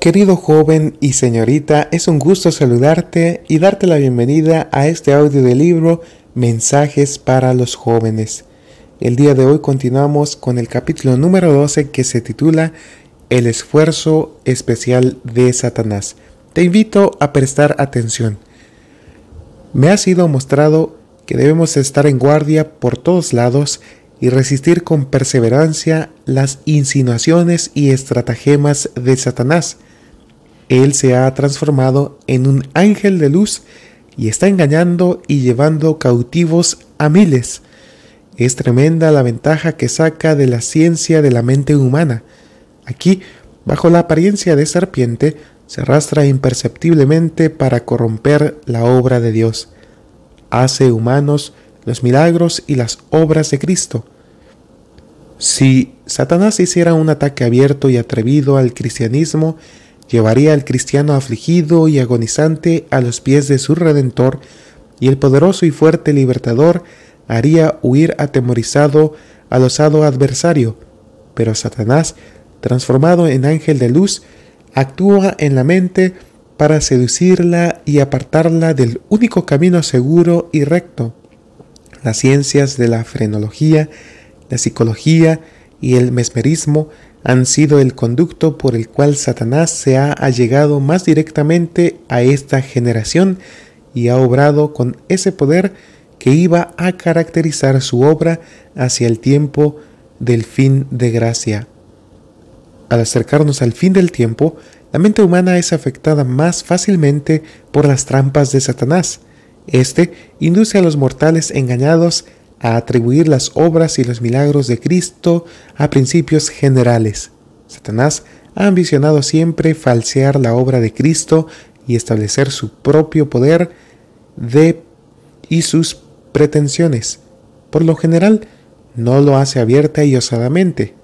Querido joven y señorita, es un gusto saludarte y darte la bienvenida a este audio del libro Mensajes para los jóvenes. El día de hoy continuamos con el capítulo número 12 que se titula El esfuerzo especial de Satanás. Te invito a prestar atención. Me ha sido mostrado que debemos estar en guardia por todos lados y resistir con perseverancia las insinuaciones y estratagemas de Satanás él se ha transformado en un ángel de luz y está engañando y llevando cautivos a miles. Es tremenda la ventaja que saca de la ciencia de la mente humana. Aquí, bajo la apariencia de serpiente, se arrastra imperceptiblemente para corromper la obra de Dios. Hace humanos los milagros y las obras de Cristo. Si Satanás hiciera un ataque abierto y atrevido al cristianismo, llevaría al cristiano afligido y agonizante a los pies de su Redentor, y el poderoso y fuerte libertador haría huir atemorizado al osado adversario. Pero Satanás, transformado en ángel de luz, actúa en la mente para seducirla y apartarla del único camino seguro y recto. Las ciencias de la frenología, la psicología y el mesmerismo han sido el conducto por el cual Satanás se ha allegado más directamente a esta generación y ha obrado con ese poder que iba a caracterizar su obra hacia el tiempo del fin de gracia. Al acercarnos al fin del tiempo, la mente humana es afectada más fácilmente por las trampas de Satanás. Este induce a los mortales engañados a atribuir las obras y los milagros de Cristo a principios generales. Satanás ha ambicionado siempre falsear la obra de Cristo y establecer su propio poder de y sus pretensiones. Por lo general, no lo hace abierta y osadamente.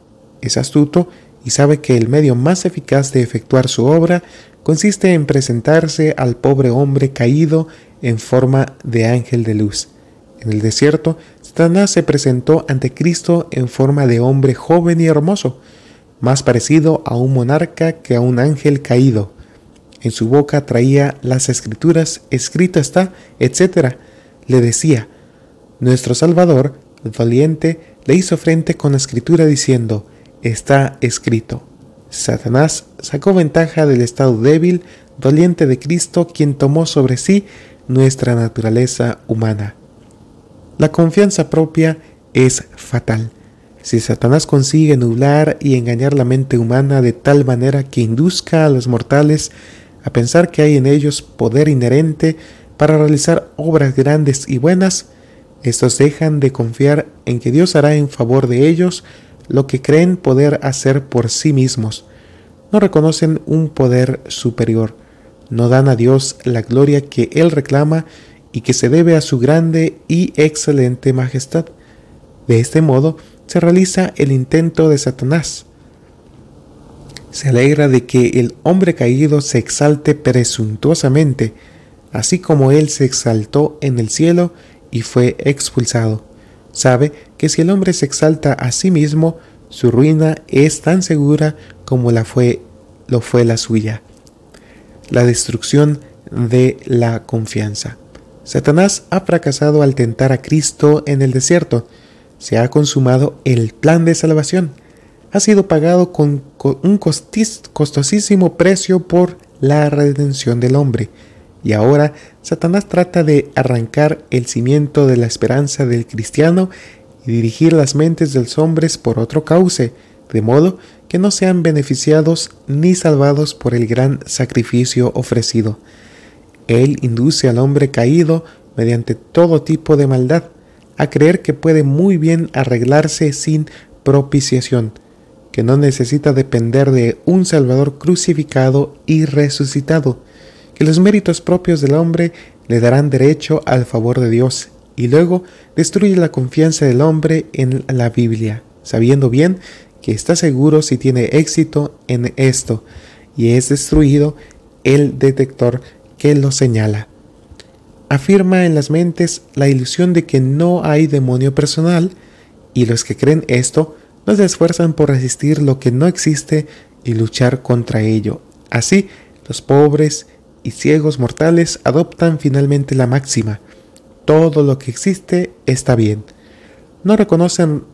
Es astuto y sabe que el medio más eficaz de efectuar su obra consiste en presentarse al pobre hombre caído en forma de ángel de luz. En el desierto, Satanás se presentó ante Cristo en forma de hombre joven y hermoso, más parecido a un monarca que a un ángel caído. En su boca traía las escrituras, escrito está, etc. Le decía, nuestro Salvador, valiente, le hizo frente con la escritura diciendo, está escrito. Satanás sacó ventaja del estado débil, doliente de Cristo, quien tomó sobre sí nuestra naturaleza humana. La confianza propia es fatal. Si Satanás consigue nublar y engañar la mente humana de tal manera que induzca a los mortales a pensar que hay en ellos poder inherente para realizar obras grandes y buenas, estos dejan de confiar en que Dios hará en favor de ellos lo que creen poder hacer por sí mismos. No reconocen un poder superior, no dan a Dios la gloria que Él reclama y que se debe a su grande y excelente majestad. De este modo se realiza el intento de Satanás. Se alegra de que el hombre caído se exalte presuntuosamente, así como él se exaltó en el cielo y fue expulsado. Sabe que si el hombre se exalta a sí mismo, su ruina es tan segura como la fue, lo fue la suya. La destrucción de la confianza. Satanás ha fracasado al tentar a Cristo en el desierto. Se ha consumado el plan de salvación. Ha sido pagado con, un costosísimo precio por la redención del hombre. Y ahora Satanás trata de arrancar el cimiento de la esperanza del cristiano y dirigir las mentes de los hombres por otro cauce, de modo que no sean beneficiados ni salvados por el gran sacrificio ofrecido. Él induce al hombre caído mediante todo tipo de maldad a creer que puede muy bien arreglarse sin propiciación, que no necesita depender de un Salvador crucificado y resucitado, que los méritos propios del hombre le darán derecho al favor de Dios, y luego destruye la confianza del hombre en la Biblia, sabiendo bien que está seguro si tiene éxito en esto, y es destruido el detector que lo señala. Afirma en las mentes la ilusión de que no hay demonio personal y los que creen esto no se esfuerzan por resistir lo que no existe y luchar contra ello. Así, los pobres y ciegos mortales adoptan finalmente la máxima. Todo lo que existe está bien. No reconocen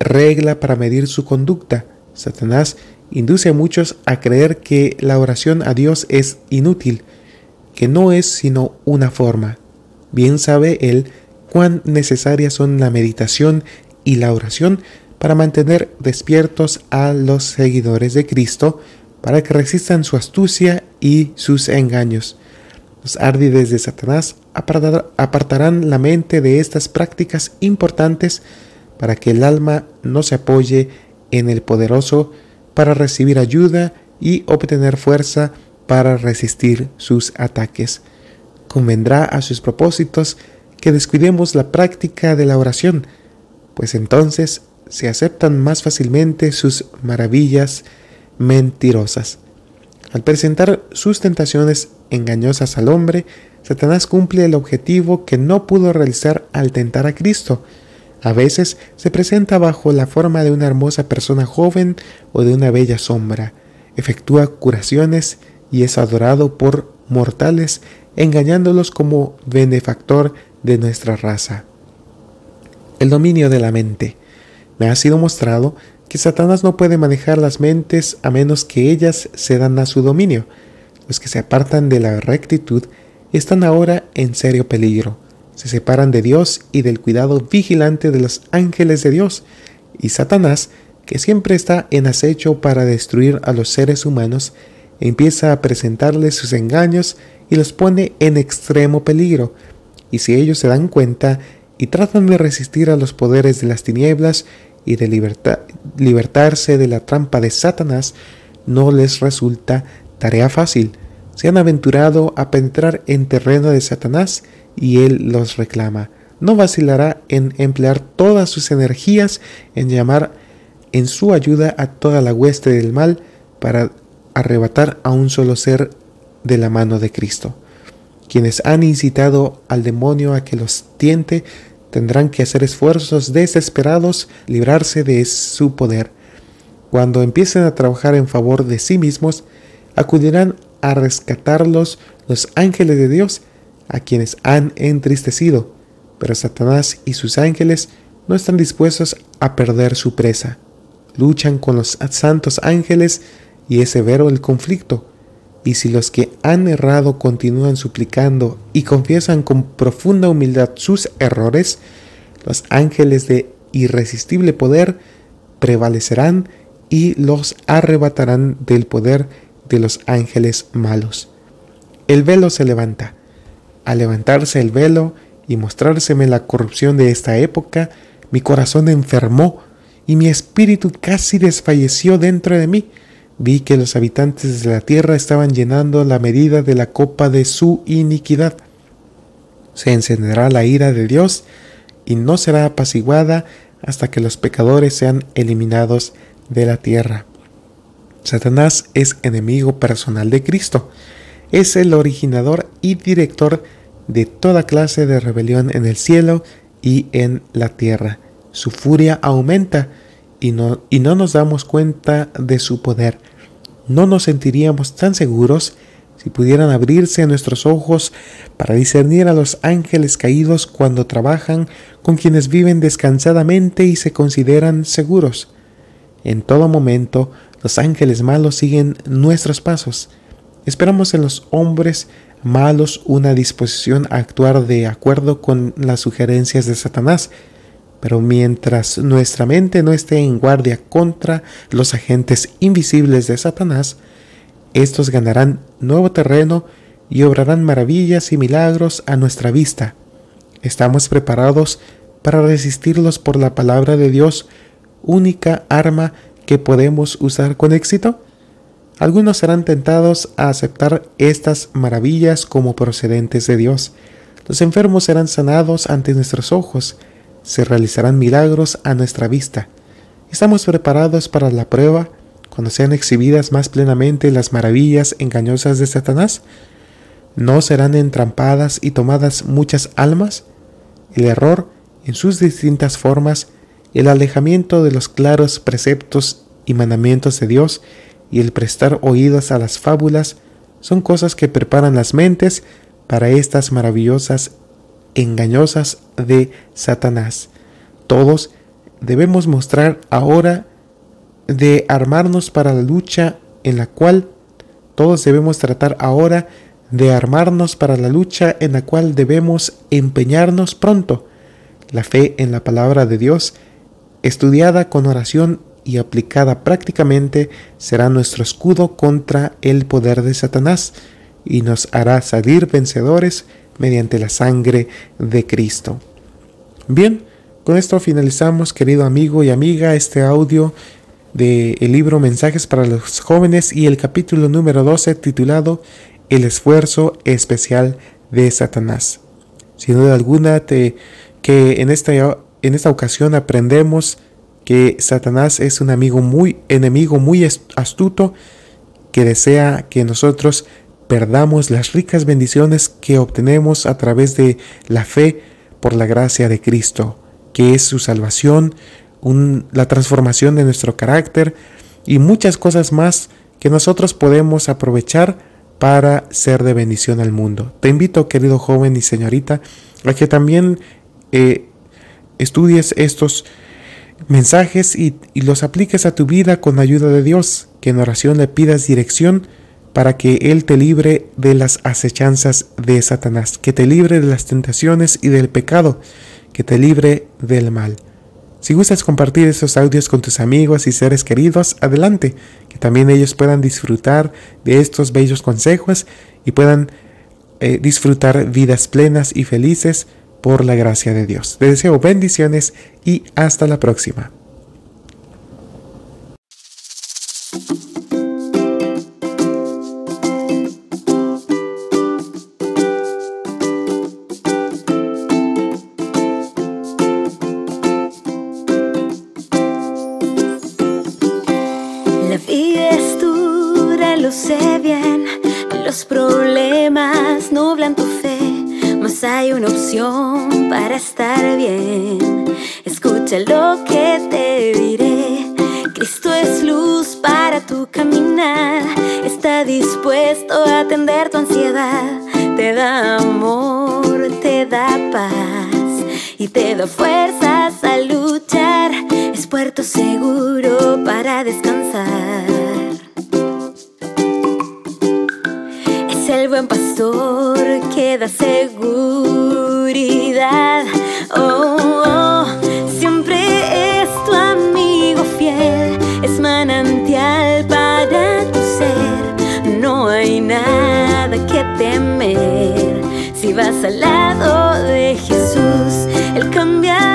regla para medir su conducta. Satanás induce a muchos a creer que la oración a Dios es inútil, que no es sino una forma. Bien sabe él cuán necesarias son la meditación y la oración para mantener despiertos a los seguidores de Cristo, para que resistan su astucia y sus engaños. Los árdides de Satanás apartarán la mente de estas prácticas importantes para que el alma no se apoye en el poderoso para recibir ayuda y obtener fuerza para resistir sus ataques. Convendrá a sus propósitos que descuidemos la práctica de la oración, pues entonces se aceptan más fácilmente sus maravillas mentirosas. Al presentar sus tentaciones engañosas al hombre, Satanás cumple el objetivo que no pudo realizar al tentar a Cristo. A veces se presenta bajo la forma de una hermosa persona joven o de una bella sombra, efectúa curaciones y es adorado por mortales, engañándolos como benefactor de nuestra raza. El dominio de la mente. Me ha sido mostrado que Satanás no puede manejar las mentes a menos que ellas cedan a su dominio. Los que se apartan de la rectitud están ahora en serio peligro. Se separan de Dios y del cuidado vigilante de los ángeles de Dios. Y Satanás, que siempre está en acecho para destruir a los seres humanos, empieza a presentarles sus engaños y los pone en extremo peligro. Y si ellos se dan cuenta y tratan de resistir a los poderes de las tinieblas y de libertarse de la trampa de Satanás no les resulta tarea fácil. Se han aventurado a penetrar en terreno de Satanás y él los reclama. No vacilará en emplear todas sus energías en llamar en su ayuda a toda la hueste del mal para arrebatar a un solo ser de la mano de Cristo. Quienes han incitado al demonio a que los tiente tendrán que hacer esfuerzos desesperados, librarse de su poder. Cuando empiecen a trabajar en favor de sí mismos, acudirán a rescatarlos los ángeles de Dios, a quienes han entristecido, pero Satanás y sus ángeles no están dispuestos a perder su presa. Luchan con los santos ángeles y es severo el conflicto. Y si los que han errado continúan suplicando y confiesan con profunda humildad sus errores, los ángeles de irresistible poder prevalecerán y los arrebatarán del poder de los ángeles malos. El velo se levanta. Al levantarse el velo y mostrárseme la corrupción de esta época, mi corazón enfermó y mi espíritu casi desfalleció dentro de mí vi que los habitantes de la tierra estaban llenando la medida de la copa de su iniquidad. Se encenderá la ira de Dios y no será apaciguada hasta que los pecadores sean eliminados de la tierra. Satanás es enemigo personal de Cristo. Es el originador y director de toda clase de rebelión en el cielo y en la tierra. Su furia aumenta y no, y no nos damos cuenta de su poder. No nos sentiríamos tan seguros si pudieran abrirse nuestros ojos para discernir a los ángeles caídos cuando trabajan con quienes viven descansadamente y se consideran seguros. En todo momento, los ángeles malos siguen nuestros pasos. Esperamos en los hombres malos una disposición a actuar de acuerdo con las sugerencias de Satanás, pero mientras nuestra mente no esté en guardia contra los agentes invisibles de Satanás, estos ganarán nuevo terreno y obrarán maravillas y milagros a nuestra vista. Estamos preparados para resistirlos por la palabra de Dios, única arma que podemos usar con éxito. Algunos serán tentados a aceptar estas maravillas como procedentes de Dios. Los enfermos serán sanados ante nuestros ojos se realizarán milagros a nuestra vista. ¿Estamos preparados para la prueba cuando sean exhibidas más plenamente las maravillas engañosas de Satanás? ¿No serán entrampadas y tomadas muchas almas? El error, en sus distintas formas, el alejamiento de los claros preceptos y mandamientos de Dios, y el prestar oídos a las fábulas son cosas que preparan las mentes para estas maravillosas engañosas de Satanás. Todos debemos mostrar ahora de armarnos para la lucha en la cual todos debemos tratar ahora de armarnos para la lucha en la cual debemos empeñarnos pronto. La fe en la palabra de Dios, estudiada con oración y aplicada prácticamente, será nuestro escudo contra el poder de Satanás y nos hará salir vencedores mediante la sangre de Cristo. Bien, con esto finalizamos, querido amigo y amiga, este audio del libro Mensajes para los jóvenes y el capítulo número 12 titulado El esfuerzo especial de Satanás. Sin duda alguna te, que en esta, en esta ocasión aprendemos que Satanás es un amigo muy enemigo muy astuto que desea que nosotros perdamos las ricas bendiciones que obtenemos a través de la fe por la gracia de Cristo, que es su salvación, la transformación de nuestro carácter y muchas cosas más que nosotros podemos aprovechar para ser de bendición al mundo. Te invito, querido joven y señorita, a que también eh, estudies estos mensajes y, y los apliques a tu vida con ayuda de Dios, que en oración le pidas dirección para que Él te libre de las acechanzas de Satanás, que te libre de las tentaciones y del pecado, que te libre del mal. Si gustas compartir estos audios con tus amigos y seres queridos, adelante, que también ellos puedan disfrutar de estos bellos consejos y puedan eh, disfrutar vidas plenas y felices por la gracia de Dios. Te deseo bendiciones y hasta la próxima. Mas hay una opción para estar bien. Escucha lo que te diré. Cristo es luz para tu caminar, está dispuesto a atender tu ansiedad, te da amor, te da paz y te da fuerzas a luchar, es puerto seguro para descansar. Buen pastor que da seguridad. Oh, oh, siempre es tu amigo fiel, es manantial para tu ser. No hay nada que temer si vas al lado de Jesús, Él cambiará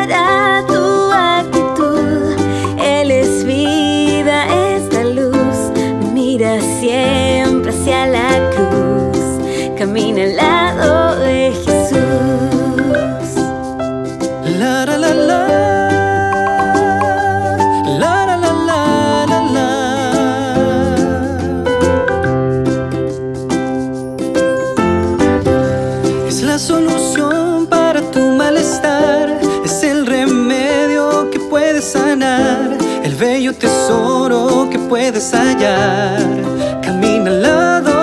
Camina al lado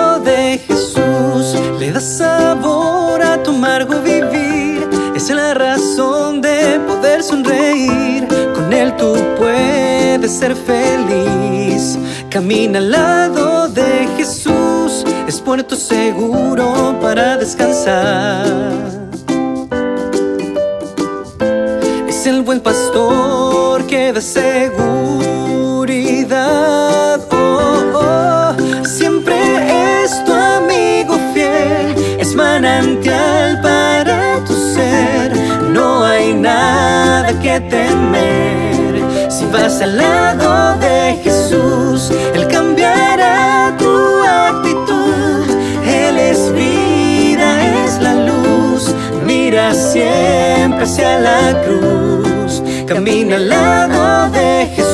le da sabor a tu amargo vivir. Es la razón de poder sonreír. Con él tú puedes ser feliz. Camina al lado de Jesús. Es puerto seguro para descansar. Es el buen pastor que da seguridad. Siempre es tu manantial para tu ser. No hay nada que temer. Si vas al lado de Jesús, Él cambiará tu actitud. Él es vida, es la luz. Mira siempre hacia la cruz. Camina al lado de Jesús